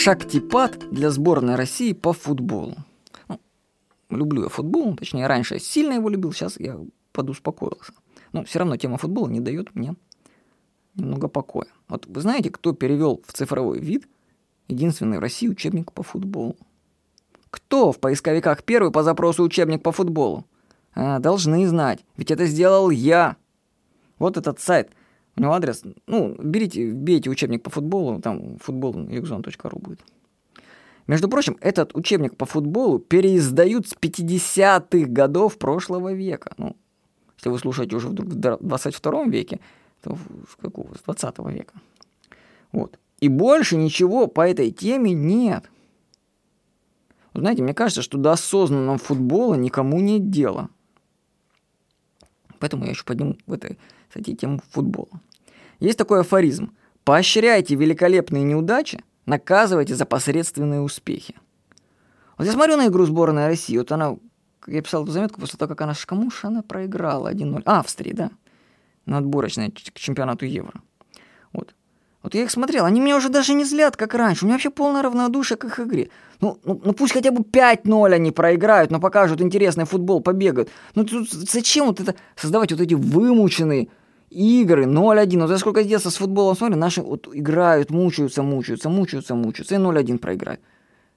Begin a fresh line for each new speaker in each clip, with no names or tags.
шактипад для сборной России по футболу. Ну, люблю я футбол, точнее, раньше я сильно его любил, сейчас я подуспокоился. Но все равно тема футбола не дает мне немного покоя. Вот вы знаете, кто перевел в цифровой вид единственный в России учебник по футболу? Кто в поисковиках первый по запросу учебник по футболу? А, должны знать, ведь это сделал я. Вот этот сайт. У него адрес, ну, берите, вбейте учебник по футболу, там футбол.югзон.ру будет. Между прочим, этот учебник по футболу переиздают с 50-х годов прошлого века. Ну, если вы слушаете уже вдруг в 22 веке, то с какого? С 20 века. Вот. И больше ничего по этой теме нет. знаете, мне кажется, что до осознанного футбола никому нет дела. Поэтому я еще подниму в этой статье тему футбола. Есть такой афоризм. Поощряйте великолепные неудачи, наказывайте за посредственные успехи. Вот я смотрю на игру сборной России, вот она, я писал эту заметку после того, как она, же она проиграла 1-0? А, Австрии, да, на отборочной к чемпионату Евро. Вот. Вот я их смотрел, они меня уже даже не злят, как раньше. У меня вообще полное равнодушие к их игре. Ну, ну, ну пусть хотя бы 5-0 они проиграют, но покажут интересный футбол, побегают. Ну тут зачем вот это создавать вот эти вымученные игры 0-1. Вот я сколько детства с футболом смотрю, наши вот играют, мучаются, мучаются, мучаются, мучаются, и 0-1 проиграют.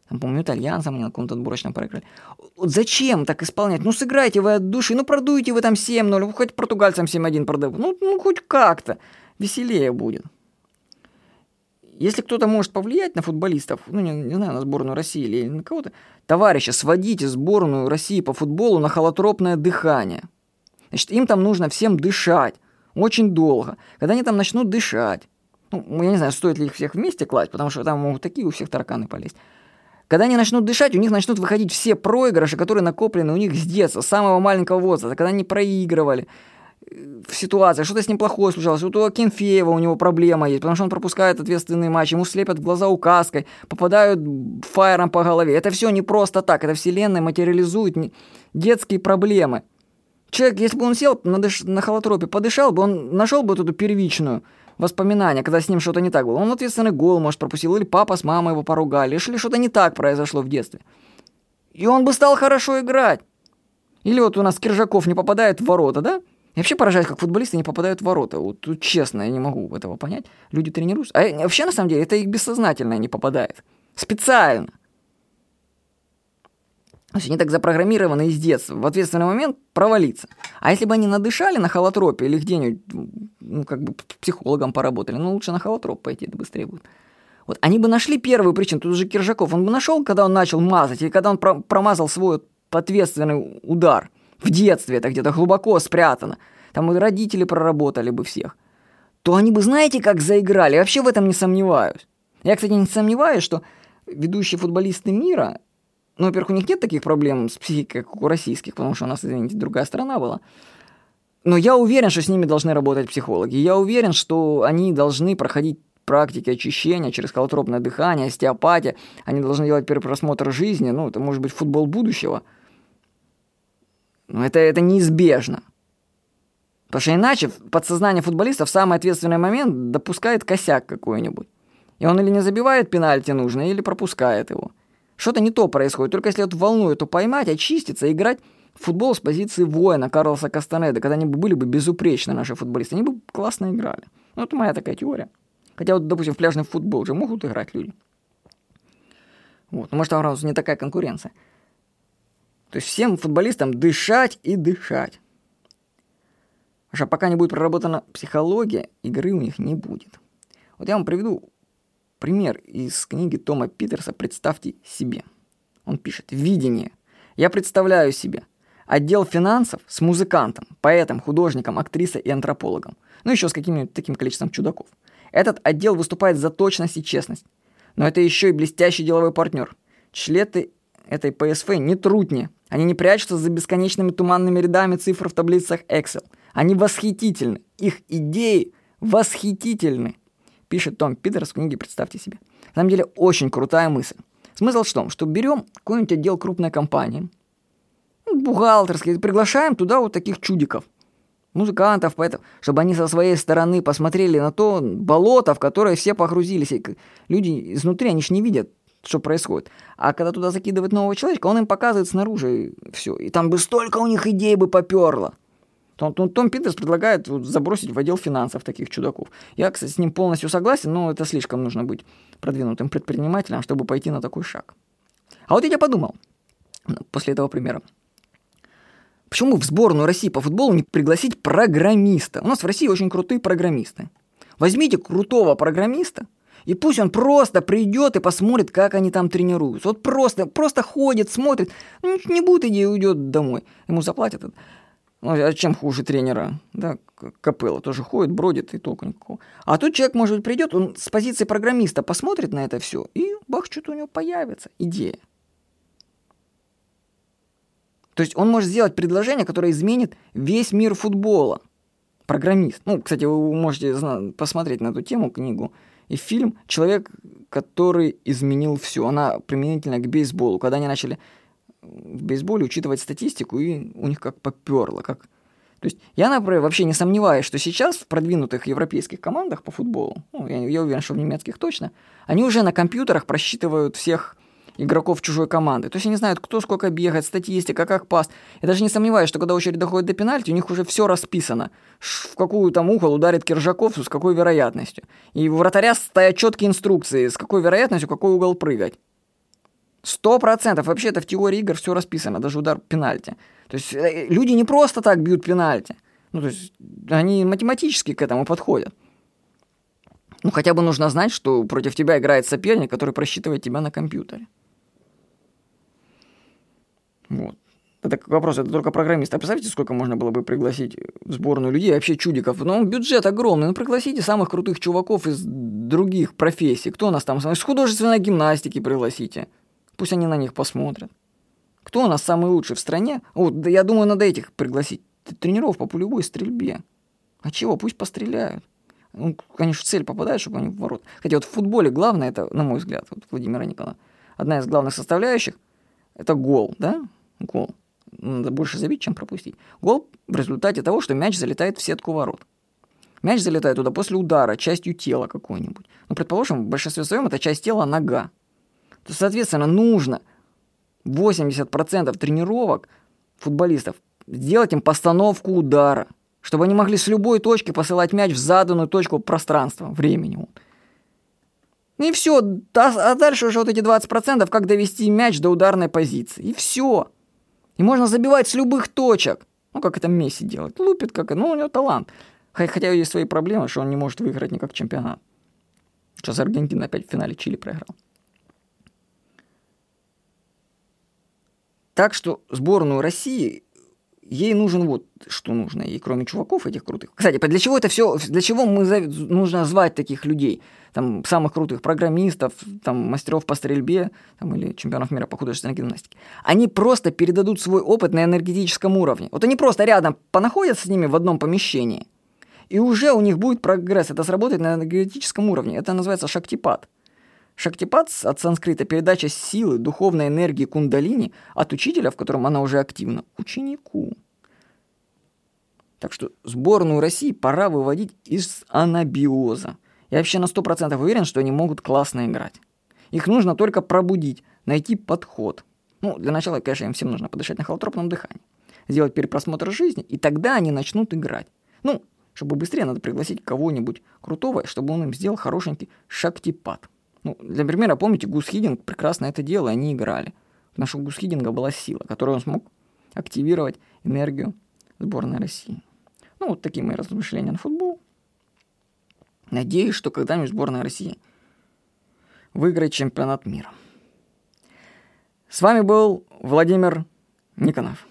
Там, помню, итальянцам на каком-то отборочном проиграли. Вот зачем так исполнять? Ну, сыграйте вы от души, ну, продуйте вы там 7-0, хоть португальцам 7-1 продавайте. Ну, ну, хоть как-то. Веселее будет. Если кто-то может повлиять на футболистов, ну, не, не знаю, на сборную России или на кого-то, товарищи, сводите сборную России по футболу на холотропное дыхание. Значит, им там нужно всем дышать. Очень долго. Когда они там начнут дышать. Ну, я не знаю, стоит ли их всех вместе класть, потому что там могут такие у всех тараканы полезть. Когда они начнут дышать, у них начнут выходить все проигрыши, которые накоплены у них с детства, с самого маленького возраста, когда они проигрывали, в ситуации, что-то с ним плохое случалось. Вот у Кенфеева у него проблема есть, потому что он пропускает ответственный матч, ему слепят глаза указкой, попадают фаером по голове. Это все не просто так, это вселенная материализует детские проблемы. Человек, если бы он сел на, дыш... на холотропе, подышал бы, он нашел бы вот эту первичную воспоминание, когда с ним что-то не так было. Он ответственный гол, может, пропустил, или папа с мамой его поругали, или что-то не так произошло в детстве. И он бы стал хорошо играть. Или вот у нас Киржаков не попадает в ворота, да? Я вообще поражаюсь, как футболисты не попадают в ворота. Вот тут честно, я не могу этого понять. Люди тренируются. А вообще, на самом деле, это их бессознательно не попадает. Специально. Есть они так запрограммированы из детства. В ответственный момент провалиться. А если бы они надышали на холотропе или где-нибудь, ну, как бы психологом поработали, ну, лучше на холотроп пойти, это быстрее будет. Вот они бы нашли первую причину. Тут уже Киржаков, он бы нашел, когда он начал мазать, или когда он промазал свой ответственный удар – в детстве это где-то глубоко спрятано, там и родители проработали бы всех, то они бы знаете, как заиграли. Я вообще в этом не сомневаюсь. Я, кстати, не сомневаюсь, что ведущие футболисты мира, ну, во-первых, у них нет таких проблем с психикой, как у российских, потому что у нас, извините, другая страна была. Но я уверен, что с ними должны работать психологи. Я уверен, что они должны проходить практики очищения через колотропное дыхание, остеопатия. Они должны делать перепросмотр жизни. Ну, это может быть футбол будущего – это, это неизбежно. Потому что иначе подсознание футболиста в самый ответственный момент допускает косяк какой-нибудь. И он или не забивает пенальти нужно, или пропускает его. Что-то не то происходит. Только если эту волну эту поймать, очиститься, играть в футбол с позиции воина Карлоса Кастанеда, когда они бы были бы безупречны, наши футболисты, они бы классно играли. Ну, это моя такая теория. Хотя вот, допустим, в пляжный футбол уже могут играть люди. Вот. Ну, может, там не такая конкуренция. То есть всем футболистам дышать и дышать. Потому что пока не будет проработана психология, игры у них не будет. Вот я вам приведу пример из книги Тома Питерса «Представьте себе». Он пишет «Видение. Я представляю себе отдел финансов с музыкантом, поэтом, художником, актрисой и антропологом. Ну, еще с каким-нибудь таким количеством чудаков. Этот отдел выступает за точность и честность. Но это еще и блестящий деловой партнер. Члены этой ПСФ не труднее, они не прячутся за бесконечными туманными рядами цифр в таблицах Excel. Они восхитительны. Их идеи восхитительны. Пишет Том Питерс в книге «Представьте себе». На самом деле очень крутая мысль. Смысл в том, что берем какой-нибудь отдел крупной компании, ну, бухгалтерский, приглашаем туда вот таких чудиков. музыкантов, поэтов, чтобы они со своей стороны посмотрели на то болото, в которое все погрузились. И люди изнутри, они же не видят, что происходит. А когда туда закидывают нового человека, он им показывает снаружи все. И там бы столько у них идей бы поперло. Том, Том, Том Питерс предлагает вот, забросить в отдел финансов таких чудаков. Я, кстати, с ним полностью согласен, но это слишком нужно быть продвинутым предпринимателем, чтобы пойти на такой шаг. А вот я подумал, после этого примера, почему в сборную России по футболу не пригласить программиста? У нас в России очень крутые программисты. Возьмите крутого программиста, и пусть он просто придет и посмотрит, как они там тренируются. Вот просто, просто ходит, смотрит, ну, не будет идеи, уйдет домой. Ему заплатят. Ну, а чем хуже тренера? Да, Капелла тоже ходит, бродит и толку никакого. А тут человек, может быть, придет, он с позиции программиста посмотрит на это все, и бах, что-то у него появится идея. То есть он может сделать предложение, которое изменит весь мир футбола. Программист. Ну, кстати, вы можете посмотреть на эту тему книгу и фильм «Человек, который изменил все». Она применительно к бейсболу. Когда они начали в бейсболе учитывать статистику, и у них как поперло, как... То есть я, например, вообще не сомневаюсь, что сейчас в продвинутых европейских командах по футболу, ну, я, я уверен, что в немецких точно, они уже на компьютерах просчитывают всех игроков чужой команды. То есть они знают, кто сколько бегает, статистика, как пас. Я даже не сомневаюсь, что когда очередь доходит до пенальти, у них уже все расписано. В какую там угол ударит Киржаков, с какой вероятностью. И у вратаря стоят четкие инструкции, с какой вероятностью, какой угол прыгать. Сто процентов. Вообще это в теории игр все расписано, даже удар пенальти. То есть э, люди не просто так бьют пенальти. Ну, то есть они математически к этому подходят. Ну, хотя бы нужно знать, что против тебя играет соперник, который просчитывает тебя на компьютере. Вот. Это вопрос, это только программист. А представьте, сколько можно было бы пригласить в сборную людей, вообще чудиков. Ну, бюджет огромный. Ну, пригласите самых крутых чуваков из других профессий. Кто у нас там? С художественной гимнастики пригласите. Пусть они на них посмотрят. Кто у нас самый лучший в стране? Вот, да я думаю, надо этих пригласить. Тренеров по любой стрельбе. А чего? Пусть постреляют. Ну, конечно, цель попадают, чтобы они в ворот. Хотя вот в футболе главное, это, на мой взгляд, вот Владимира Николаевна, одна из главных составляющих – это гол, да? Гол. Надо больше забить, чем пропустить. Гол в результате того, что мяч залетает в сетку ворот. Мяч залетает туда после удара, частью тела какой-нибудь. Ну, предположим, в большинстве своем это часть тела нога то, соответственно, нужно 80% тренировок футболистов сделать им постановку удара, чтобы они могли с любой точки посылать мяч в заданную точку пространства, времени. И все. А дальше уже вот эти 20%, как довести мяч до ударной позиции. И все. И можно забивать с любых точек. Ну, как это Месси делает. Лупит, как... Ну, у него талант. Хотя есть свои проблемы, что он не может выиграть никак чемпионат. Сейчас Аргентина опять в финале Чили проиграл. Так что сборную России ей нужен вот что нужно, и кроме чуваков этих крутых. Кстати, для чего это все, для чего мы нужно звать таких людей, там, самых крутых программистов, там, мастеров по стрельбе, там, или чемпионов мира по художественной гимнастике. Они просто передадут свой опыт на энергетическом уровне. Вот они просто рядом понаходятся с ними в одном помещении, и уже у них будет прогресс. Это сработает на энергетическом уровне. Это называется шактипад. Шактипат от санскрита – передача силы, духовной энергии кундалини от учителя, в котором она уже активна, ученику. Так что сборную России пора выводить из анабиоза. Я вообще на 100% уверен, что они могут классно играть. Их нужно только пробудить, найти подход. Ну, для начала, конечно, им всем нужно подышать на холотропном дыхании. Сделать перепросмотр жизни, и тогда они начнут играть. Ну, чтобы быстрее надо пригласить кого-нибудь крутого, чтобы он им сделал хорошенький шактипад. Ну, для примера, помните, Гус Хидинг прекрасно это делал, они играли. Потому что у Гус Хидинга была сила, которую он смог активировать энергию сборной России. Ну, вот такие мои размышления на футбол. Надеюсь, что когда-нибудь сборная России выиграет чемпионат мира. С вами был Владимир Никонов.